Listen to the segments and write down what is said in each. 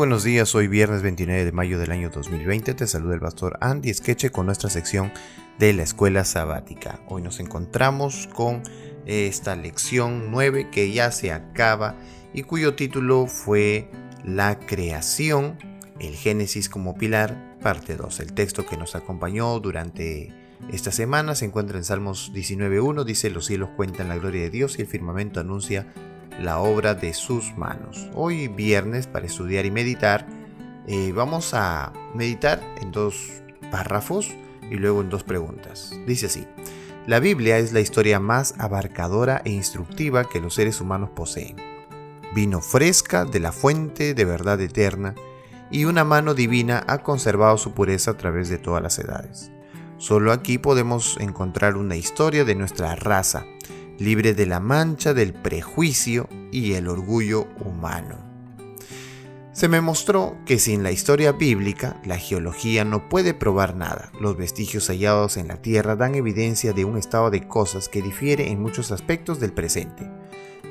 buenos días, hoy viernes 29 de mayo del año 2020 te saluda el pastor Andy Skeche con nuestra sección de la escuela sabática. Hoy nos encontramos con esta lección 9 que ya se acaba y cuyo título fue La creación, el Génesis como pilar, parte 2. El texto que nos acompañó durante esta semana se encuentra en Salmos 19.1, dice los cielos cuentan la gloria de Dios y el firmamento anuncia la obra de sus manos. Hoy viernes para estudiar y meditar eh, vamos a meditar en dos párrafos y luego en dos preguntas. Dice así, la Biblia es la historia más abarcadora e instructiva que los seres humanos poseen. Vino fresca de la fuente de verdad eterna y una mano divina ha conservado su pureza a través de todas las edades. Solo aquí podemos encontrar una historia de nuestra raza, libre de la mancha del prejuicio y el orgullo humano. Se me mostró que sin la historia bíblica, la geología no puede probar nada. Los vestigios hallados en la Tierra dan evidencia de un estado de cosas que difiere en muchos aspectos del presente.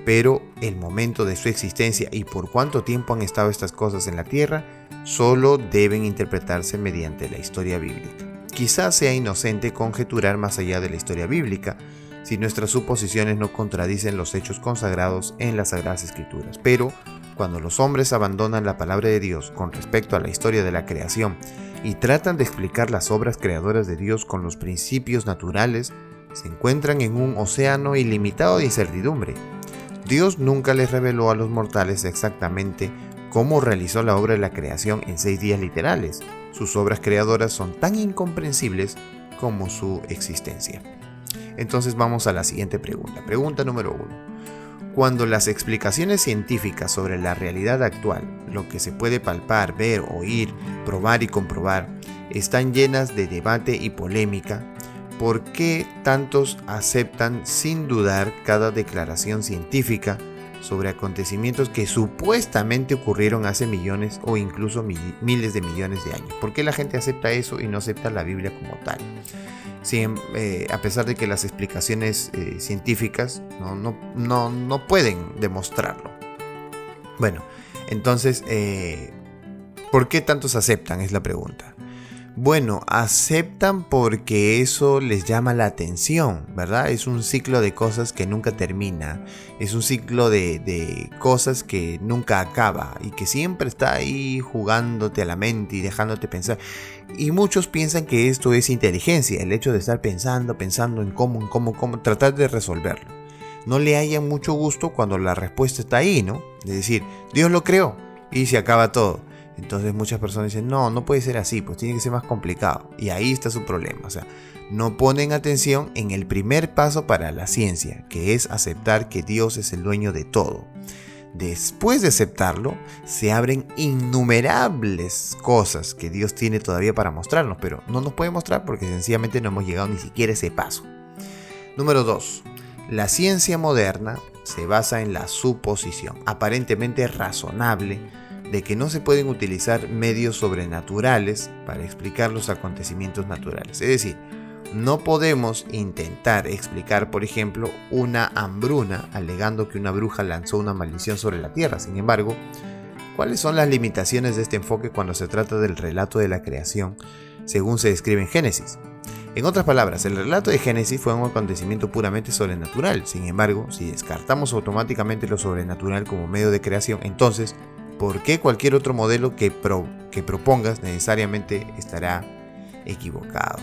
Pero el momento de su existencia y por cuánto tiempo han estado estas cosas en la Tierra solo deben interpretarse mediante la historia bíblica. Quizás sea inocente conjeturar más allá de la historia bíblica, si nuestras suposiciones no contradicen los hechos consagrados en las Sagradas Escrituras. Pero cuando los hombres abandonan la palabra de Dios con respecto a la historia de la creación y tratan de explicar las obras creadoras de Dios con los principios naturales, se encuentran en un océano ilimitado de incertidumbre. Dios nunca les reveló a los mortales exactamente cómo realizó la obra de la creación en seis días literales. Sus obras creadoras son tan incomprensibles como su existencia. Entonces vamos a la siguiente pregunta. Pregunta número uno. Cuando las explicaciones científicas sobre la realidad actual, lo que se puede palpar, ver, oír, probar y comprobar, están llenas de debate y polémica, ¿por qué tantos aceptan sin dudar cada declaración científica sobre acontecimientos que supuestamente ocurrieron hace millones o incluso miles de millones de años? ¿Por qué la gente acepta eso y no acepta la Biblia como tal? Eh, a pesar de que las explicaciones eh, científicas no, no, pueden demostrarlo. Bueno, entonces, eh, ¿por qué tantos aceptan? Es la pregunta. Bueno, aceptan porque eso les llama la atención, ¿verdad? Es un ciclo de cosas que nunca termina, es un ciclo de, cosas que nunca acaba y que siempre está ahí jugándote a la mente y dejándote pensar. Y muchos piensan que esto es inteligencia, el hecho de estar pensando, pensando en cómo, en cómo, cómo, tratar de resolverlo. No le hayan mucho gusto cuando la respuesta está ahí, ¿no? Es decir, Dios lo creó y se acaba todo. Entonces muchas personas dicen, no, no puede ser así, pues tiene que ser más complicado. Y ahí está su problema. O sea, no ponen atención en el primer paso para la ciencia, que es aceptar que Dios es el dueño de todo. Después de aceptarlo, se abren innumerables cosas que Dios tiene todavía para mostrarnos, pero no nos puede mostrar porque sencillamente no hemos llegado ni siquiera a ese paso. Número 2. La ciencia moderna se basa en la suposición, aparentemente razonable, de que no se pueden utilizar medios sobrenaturales para explicar los acontecimientos naturales. Es decir, no podemos intentar explicar, por ejemplo, una hambruna alegando que una bruja lanzó una maldición sobre la tierra. Sin embargo, ¿cuáles son las limitaciones de este enfoque cuando se trata del relato de la creación según se describe en Génesis? En otras palabras, el relato de Génesis fue un acontecimiento puramente sobrenatural. Sin embargo, si descartamos automáticamente lo sobrenatural como medio de creación, entonces ¿por qué cualquier otro modelo que, que propongas necesariamente estará equivocado?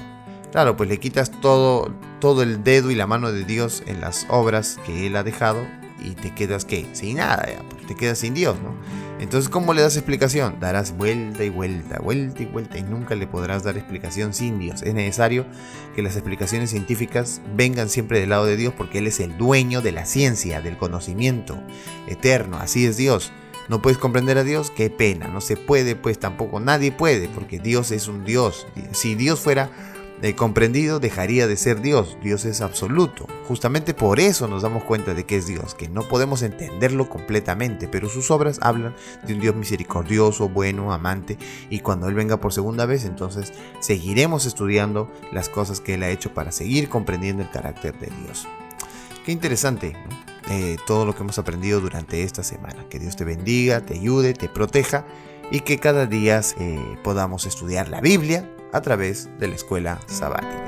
Claro, pues le quitas todo, todo el dedo y la mano de Dios en las obras que Él ha dejado y te quedas ¿qué? sin nada, pues te quedas sin Dios, ¿no? Entonces, ¿cómo le das explicación? Darás vuelta y vuelta, vuelta y vuelta y nunca le podrás dar explicación sin Dios. Es necesario que las explicaciones científicas vengan siempre del lado de Dios porque Él es el dueño de la ciencia, del conocimiento eterno. Así es Dios. ¿No puedes comprender a Dios? Qué pena, no se puede, pues tampoco nadie puede, porque Dios es un Dios. Si Dios fuera eh, comprendido, dejaría de ser Dios. Dios es absoluto. Justamente por eso nos damos cuenta de que es Dios, que no podemos entenderlo completamente, pero sus obras hablan de un Dios misericordioso, bueno, amante, y cuando Él venga por segunda vez, entonces seguiremos estudiando las cosas que Él ha hecho para seguir comprendiendo el carácter de Dios. Qué interesante. Eh, todo lo que hemos aprendido durante esta semana. Que Dios te bendiga, te ayude, te proteja y que cada día eh, podamos estudiar la Biblia a través de la escuela sabática.